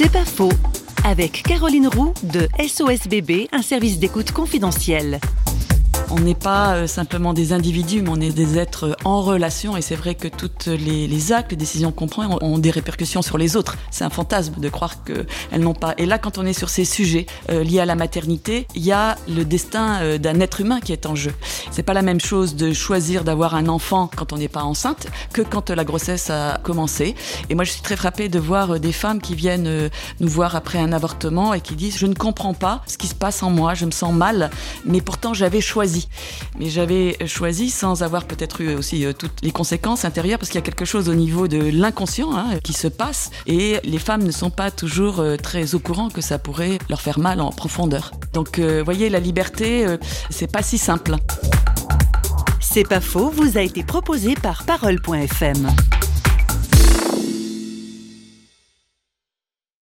C'est pas faux. Avec Caroline Roux de SOS Bébé, un service d'écoute confidentiel. On n'est pas euh, simplement des individus, mais on est des êtres en relation. Et c'est vrai que toutes les, actes, les décisions qu'on prend ont des répercussions sur les autres. C'est un fantasme de croire qu'elles n'ont pas. Et là, quand on est sur ces sujets euh, liés à la maternité, il y a le destin euh, d'un être humain qui est en jeu. C'est pas la même chose de choisir d'avoir un enfant quand on n'est pas enceinte que quand la grossesse a commencé. Et moi, je suis très frappée de voir des femmes qui viennent nous voir après un avortement et qui disent je ne comprends pas ce qui se passe en moi, je me sens mal, mais pourtant j'avais choisi mais j'avais choisi sans avoir peut-être eu aussi euh, toutes les conséquences intérieures, parce qu'il y a quelque chose au niveau de l'inconscient hein, qui se passe, et les femmes ne sont pas toujours euh, très au courant que ça pourrait leur faire mal en profondeur. Donc, euh, voyez, la liberté, c'est pas si simple. C'est pas faux, vous a été proposé par Parole.fm.